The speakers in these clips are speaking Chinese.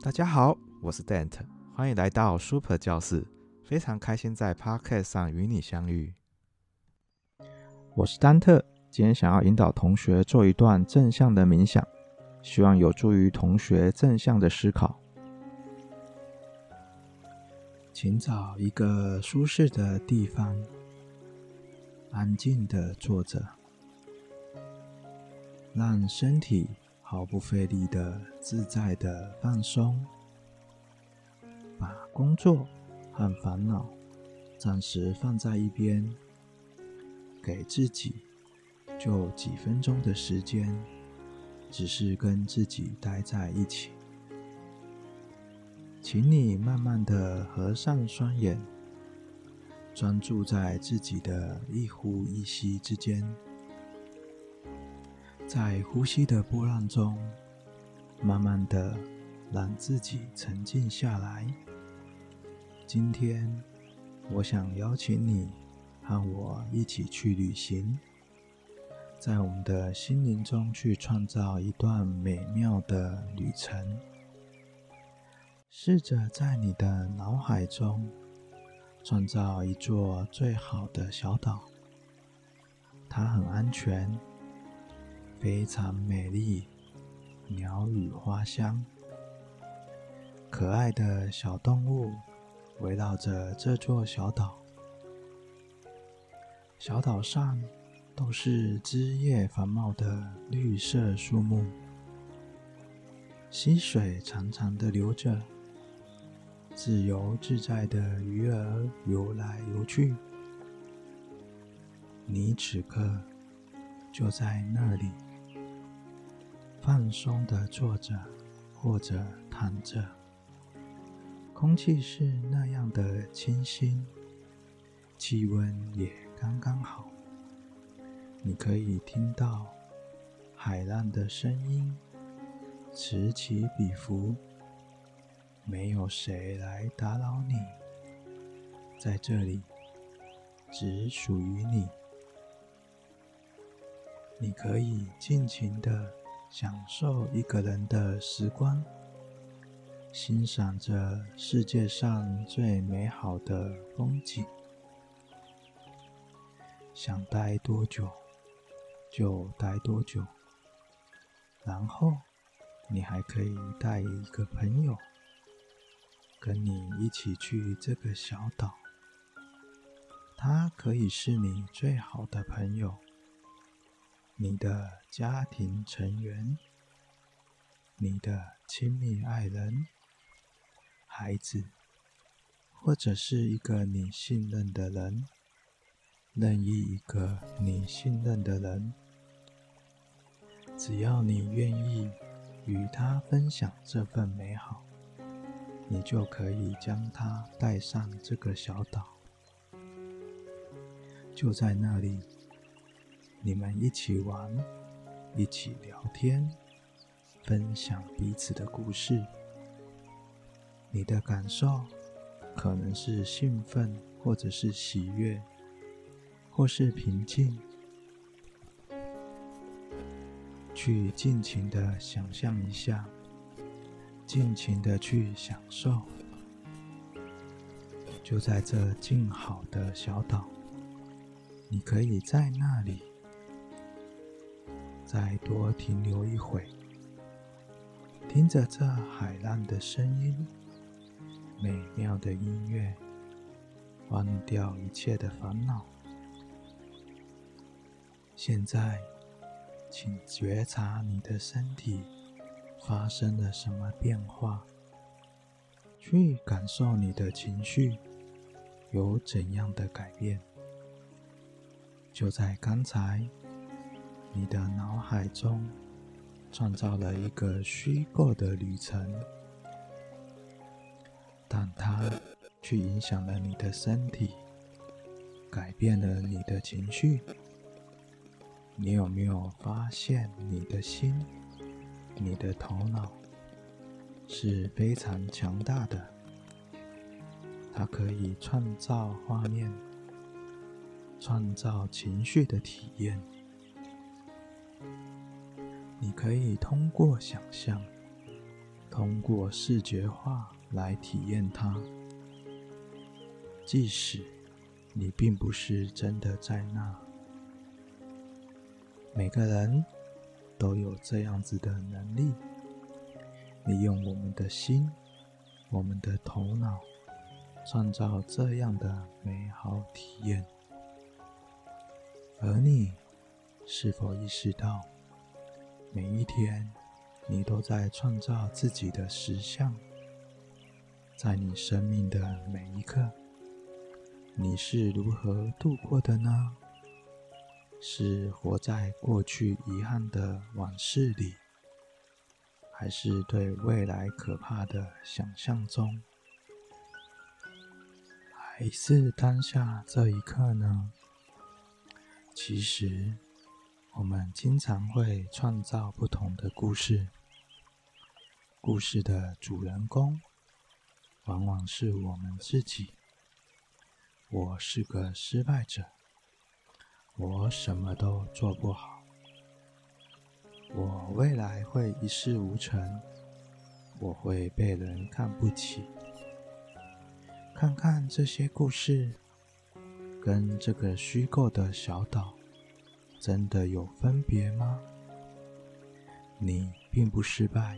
大家好，我是 dant 欢迎来到 Super 教室，非常开心在 Podcast 上与你相遇。我是丹特，今天想要引导同学做一段正向的冥想，希望有助于同学正向的思考。请找一个舒适的地方，安静的坐着，让身体毫不费力的自在的放松，把工作和烦恼暂时放在一边，给自己就几分钟的时间，只是跟自己待在一起。请你慢慢的合上双眼，专注在自己的一呼一吸之间。在呼吸的波浪中，慢慢的让自己沉静下来。今天，我想邀请你和我一起去旅行，在我们的心灵中去创造一段美妙的旅程。试着在你的脑海中创造一座最好的小岛，它很安全。非常美丽，鸟语花香，可爱的小动物围绕着这座小岛。小岛上都是枝叶繁茂的绿色树木，溪水长长的流着，自由自在的鱼儿游来游去。你此刻就在那里。放松的坐着或者躺着，空气是那样的清新，气温也刚刚好。你可以听到海浪的声音，此起彼伏，没有谁来打扰你，在这里只属于你。你可以尽情的。享受一个人的时光，欣赏着世界上最美好的风景。想待多久就待多久，然后你还可以带一个朋友跟你一起去这个小岛，他可以是你最好的朋友。你的家庭成员、你的亲密爱人、孩子，或者是一个你信任的人，任意一个你信任的人，只要你愿意与他分享这份美好，你就可以将他带上这个小岛，就在那里。你们一起玩，一起聊天，分享彼此的故事。你的感受可能是兴奋，或者是喜悦，或是平静。去尽情的想象一下，尽情的去享受。就在这静好的小岛，你可以在那里。再多停留一会，听着这海浪的声音，美妙的音乐，忘掉一切的烦恼。现在，请觉察你的身体发生了什么变化，去感受你的情绪有怎样的改变。就在刚才。你的脑海中创造了一个虚构的旅程，但它却影响了你的身体，改变了你的情绪。你有没有发现，你的心、你的头脑是非常强大的？它可以创造画面，创造情绪的体验。你可以通过想象，通过视觉化来体验它。即使你并不是真的在那，每个人都有这样子的能力，利用我们的心、我们的头脑，创造这样的美好体验。而你是否意识到，每一天你都在创造自己的实相？在你生命的每一刻，你是如何度过的呢？是活在过去遗憾的往事里，还是对未来可怕的想象中？还是当下这一刻呢？其实，我们经常会创造不同的故事。故事的主人公，往往是我们自己。我是个失败者，我什么都做不好，我未来会一事无成，我会被人看不起。看看这些故事，跟这个虚构的小岛，真的有分别吗？你并不失败，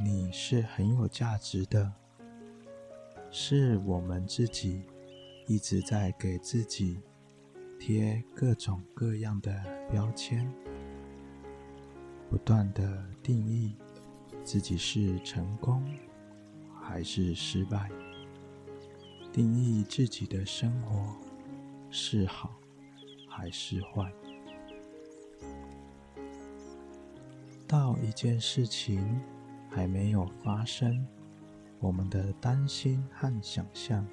你是很有价值的。是我们自己一直在给自己贴各种各样的标签，不断的定义自己是成功还是失败，定义自己的生活是好还是坏。到一件事情还没有发生。我们的担心和想象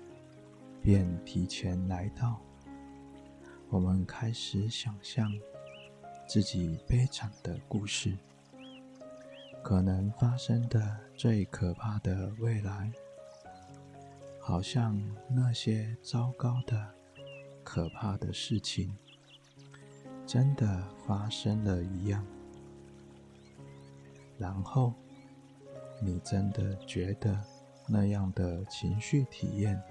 便提前来到，我们开始想象自己悲惨的故事，可能发生的最可怕的未来，好像那些糟糕的、可怕的事情真的发生了一样，然后你真的觉得。那样的情绪体验，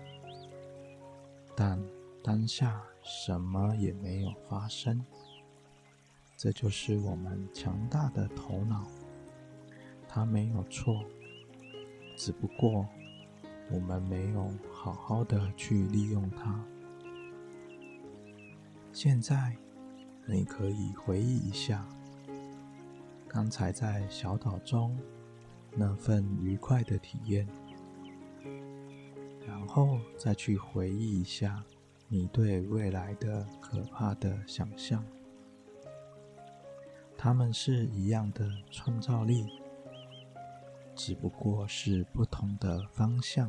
但当下什么也没有发生。这就是我们强大的头脑，它没有错，只不过我们没有好好的去利用它。现在，你可以回忆一下，刚才在小岛中那份愉快的体验。然后再去回忆一下你对未来的可怕的想象，他们是一样的创造力，只不过是不同的方向，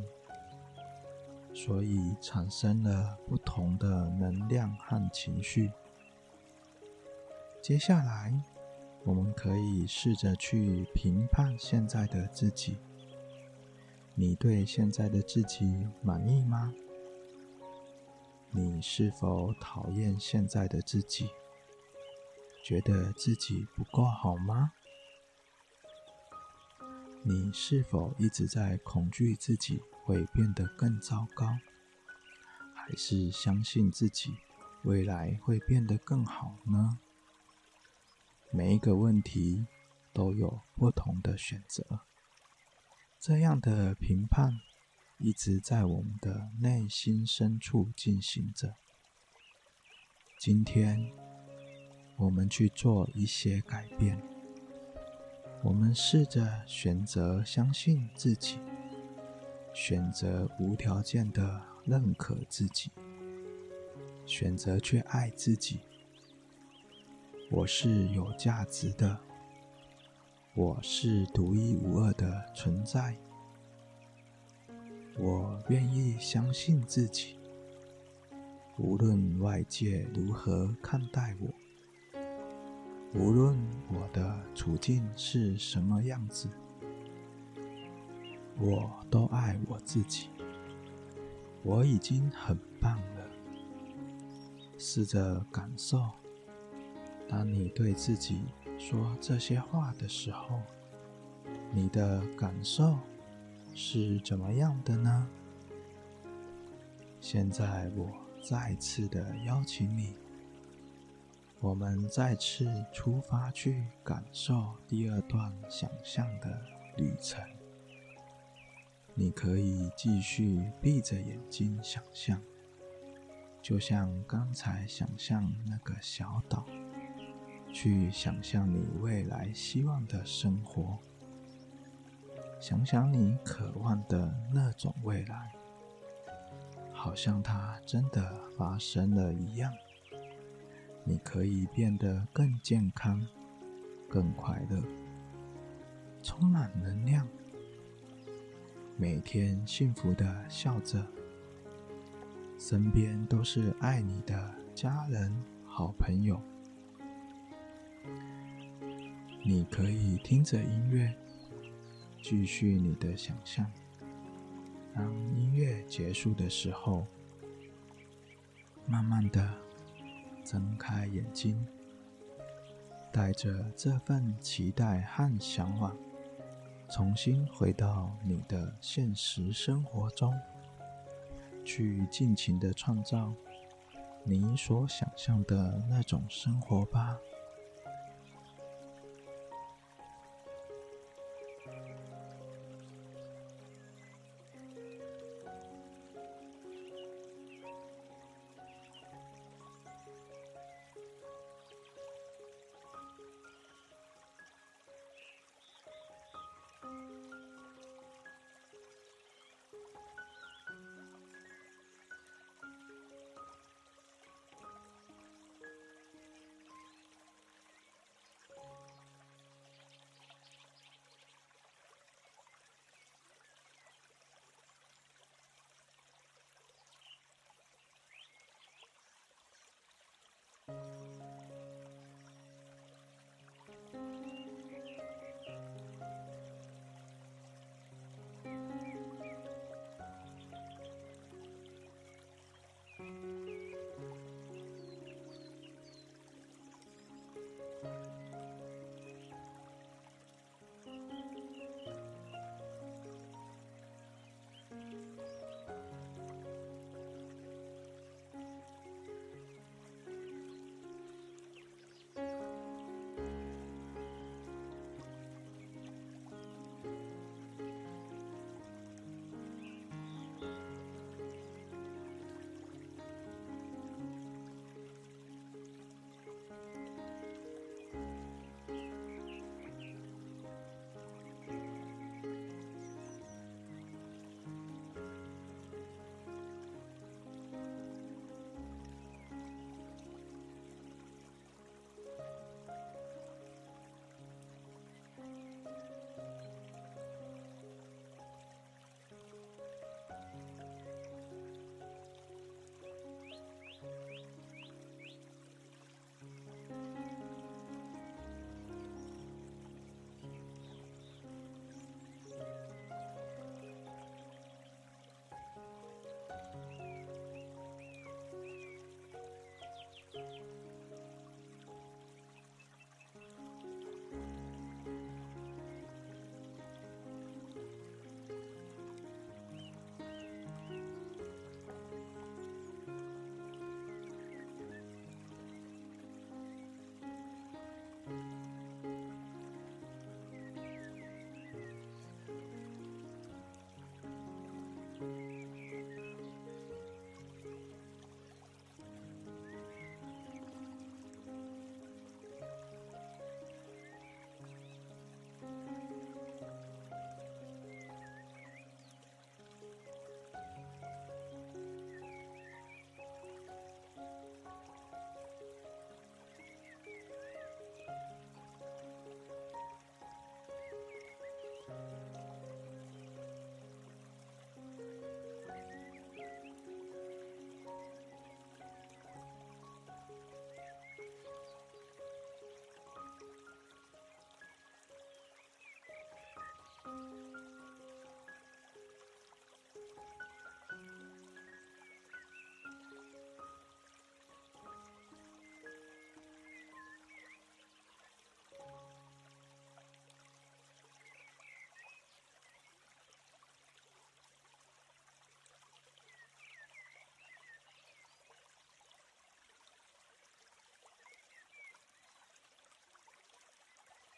所以产生了不同的能量和情绪。接下来，我们可以试着去评判现在的自己。你对现在的自己满意吗？你是否讨厌现在的自己？觉得自己不够好吗？你是否一直在恐惧自己会变得更糟糕？还是相信自己未来会变得更好呢？每一个问题都有不同的选择。这样的评判一直在我们的内心深处进行着。今天，我们去做一些改变。我们试着选择相信自己，选择无条件的认可自己，选择去爱自己。我是有价值的。我是独一无二的存在，我愿意相信自己，无论外界如何看待我，无论我的处境是什么样子，我都爱我自己，我已经很棒了。试着感受，当你对自己说这些话的时候，你的感受是怎么样的呢？现在我再次的邀请你，我们再次出发去感受第二段想象的旅程。你可以继续闭着眼睛想象，就像刚才想象那个小岛，去想象你未来希望的生活。想想你渴望的那种未来，好像它真的发生了一样。你可以变得更健康、更快乐、充满能量，每天幸福的笑着，身边都是爱你的家人、好朋友。你可以听着音乐。继续你的想象。当音乐结束的时候，慢慢的睁开眼睛，带着这份期待和向往，重新回到你的现实生活中，去尽情的创造你所想象的那种生活吧。